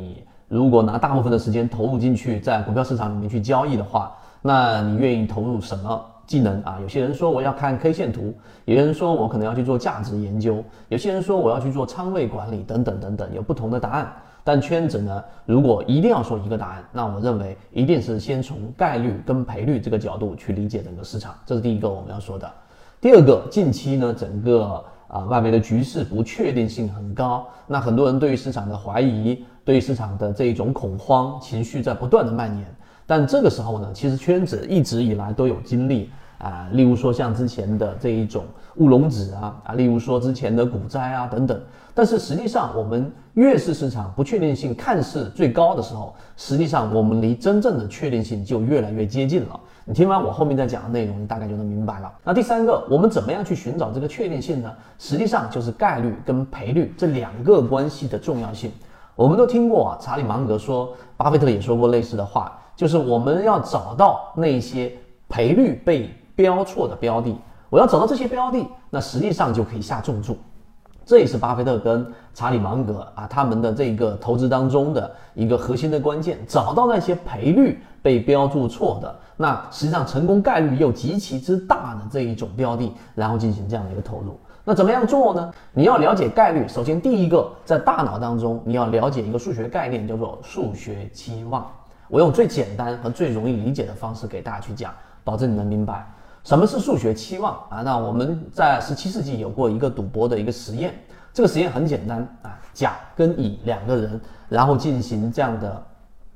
你如果拿大部分的时间投入进去，在股票市场里面去交易的话，那你愿意投入什么技能啊？有些人说我要看 K 线图，有些人说我可能要去做价值研究，有些人说我要去做仓位管理，等等等等，有不同的答案。但圈子呢，如果一定要说一个答案，那我认为一定是先从概率跟赔率这个角度去理解整个市场，这是第一个我们要说的。第二个，近期呢，整个啊外围的局势不确定性很高，那很多人对于市场的怀疑，对于市场的这一种恐慌情绪在不断的蔓延。但这个时候呢，其实圈子一直以来都有经历啊，例如说像之前的这一种乌龙指啊啊，例如说之前的股灾啊等等。但是实际上，我们越是市场不确定性看似最高的时候，实际上我们离真正的确定性就越来越接近了。你听完我后面再讲的内容，你大概就能明白了。那第三个，我们怎么样去寻找这个确定性呢？实际上就是概率跟赔率这两个关系的重要性。我们都听过啊，查理芒格说，巴菲特也说过类似的话。就是我们要找到那些赔率被标错的标的，我要找到这些标的，那实际上就可以下重注。这也是巴菲特跟查理芒格啊他们的这个投资当中的一个核心的关键，找到那些赔率被标注错的，那实际上成功概率又极其之大的这一种标的，然后进行这样的一个投入。那怎么样做呢？你要了解概率，首先第一个在大脑当中你要了解一个数学概念，叫做数学期望。我用最简单和最容易理解的方式给大家去讲，保证你能明白什么是数学期望啊。那我们在十七世纪有过一个赌博的一个实验，这个实验很简单啊，甲跟乙两个人，然后进行这样的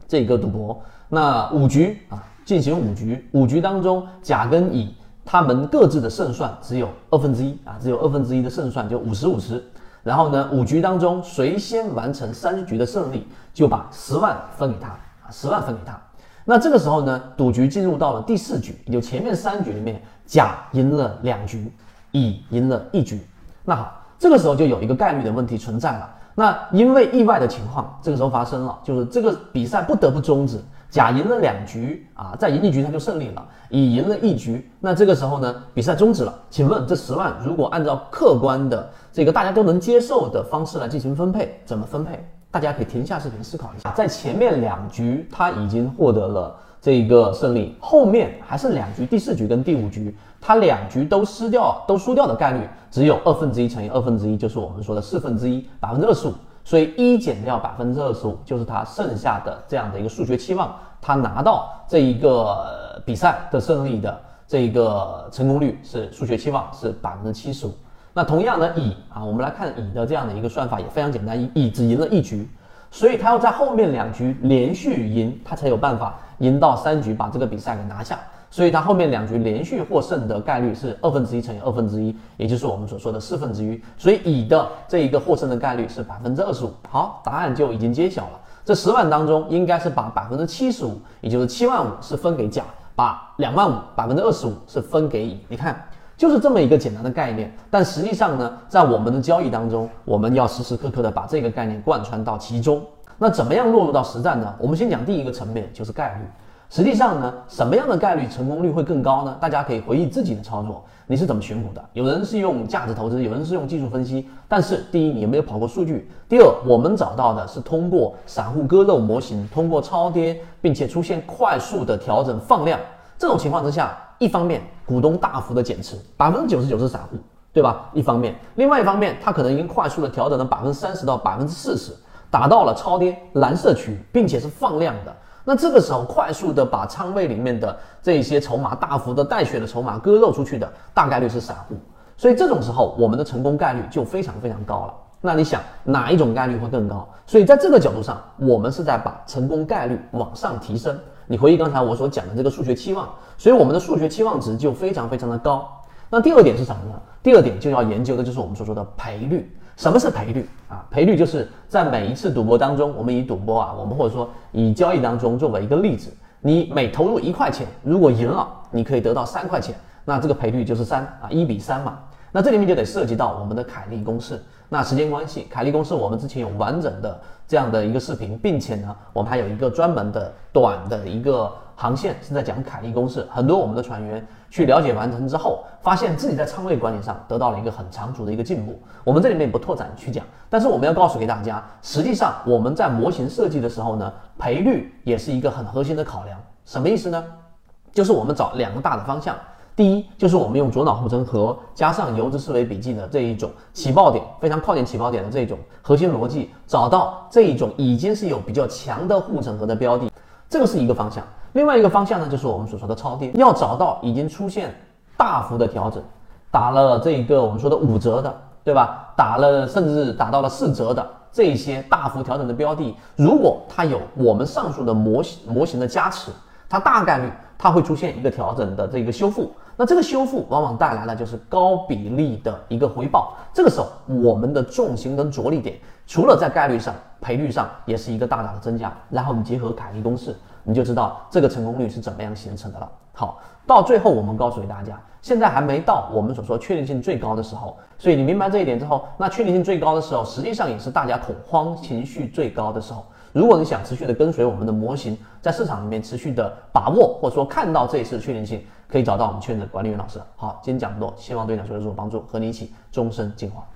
这个赌博。那五局啊，进行五局，五局当中甲跟乙他们各自的胜算只有二分之一啊，只有二分之一的胜算，就五十五十。然后呢，五局当中谁先完成三局的胜利，就把十万分给他啊。十万分给他，那这个时候呢，赌局进入到了第四局，也就前面三局里面，甲赢了两局，乙赢了一局。那好，这个时候就有一个概率的问题存在了。那因为意外的情况，这个时候发生了，就是这个比赛不得不终止。甲赢了两局啊，再赢一局他就胜利了，乙赢了一局，那这个时候呢，比赛终止了。请问这十万如果按照客观的这个大家都能接受的方式来进行分配，怎么分配？大家可以停下视频思考一下，在前面两局他已经获得了这个胜利，后面还剩两局，第四局跟第五局，他两局都失掉，都输掉的概率只有二分之一乘以二分之一，就是我们说的四分之一，百分之二十五。所以一减掉百分之二十五，就是他剩下的这样的一个数学期望，他拿到这一个比赛的胜利的这一个成功率是数学期望是百分之七十五。那同样的乙啊，我们来看乙的这样的一个算法也非常简单，乙只赢了一局，所以他要在后面两局连续赢，他才有办法赢到三局把这个比赛给拿下。所以他后面两局连续获胜的概率是二分之一乘以二分之一，也就是我们所说的四分之一。所以乙的这一个获胜的概率是百分之二十五。好，答案就已经揭晓了。这十万当中应该是把百分之七十五，也就是七万五是分给甲，把两万五百分之二十五是分给乙。你看。就是这么一个简单的概念，但实际上呢，在我们的交易当中，我们要时时刻刻的把这个概念贯穿到其中。那怎么样落入到实战呢？我们先讲第一个层面，就是概率。实际上呢，什么样的概率成功率会更高呢？大家可以回忆自己的操作，你是怎么选股的？有人是用价值投资，有人是用技术分析。但是第一，你有没有跑过数据？第二，我们找到的是通过散户割肉模型，通过超跌，并且出现快速的调整放量。这种情况之下，一方面股东大幅的减持，百分之九十九是散户，对吧？一方面，另外一方面，它可能已经快速的调整了百分之三十到百分之四十，达到了超跌蓝色区域，并且是放量的。那这个时候快速的把仓位里面的这些筹码大幅的带血的筹码割肉出去的，大概率是散户。所以这种时候，我们的成功概率就非常非常高了。那你想哪一种概率会更高？所以在这个角度上，我们是在把成功概率往上提升。你回忆刚才我所讲的这个数学期望，所以我们的数学期望值就非常非常的高。那第二点是什么呢？第二点就要研究的就是我们所说的赔率。什么是赔率啊？赔率就是在每一次赌博当中，我们以赌博啊，我们或者说以交易当中作为一个例子，你每投入一块钱，如果赢了，你可以得到三块钱，那这个赔率就是三啊，一比三嘛。那这里面就得涉及到我们的凯利公式。那时间关系，凯利公式我们之前有完整的这样的一个视频，并且呢，我们还有一个专门的短的一个航线是在讲凯利公式。很多我们的船员去了解完成之后，发现自己在仓位管理上得到了一个很长足的一个进步。我们这里面不拓展去讲，但是我们要告诉给大家，实际上我们在模型设计的时候呢，赔率也是一个很核心的考量。什么意思呢？就是我们找两个大的方向。第一，就是我们用左脑护城河加上游资思维笔记的这一种起爆点，非常靠近起爆点的这种核心逻辑，找到这一种已经是有比较强的护城河的标的，这个是一个方向。另外一个方向呢，就是我们所说的超跌，要找到已经出现大幅的调整，打了这一个我们说的五折的，对吧？打了甚至打到了四折的这些大幅调整的标的，如果它有我们上述的模型模型的加持，它大概率它会出现一个调整的这个修复。那这个修复往往带来了就是高比例的一个回报，这个时候我们的重心跟着力点，除了在概率上、赔率上，也是一个大大的增加。然后我们结合凯利公式，你就知道这个成功率是怎么样形成的了。好，到最后我们告诉给大家，现在还没到我们所说确定性最高的时候，所以你明白这一点之后，那确定性最高的时候，实际上也是大家恐慌情绪最高的时候。如果你想持续的跟随我们的模型，在市场里面持续的把握，或者说看到这一次确定性。可以找到我们圈子管理员老师。好，今天讲这么多，希望对你来说有所帮助，和你一起终身进化。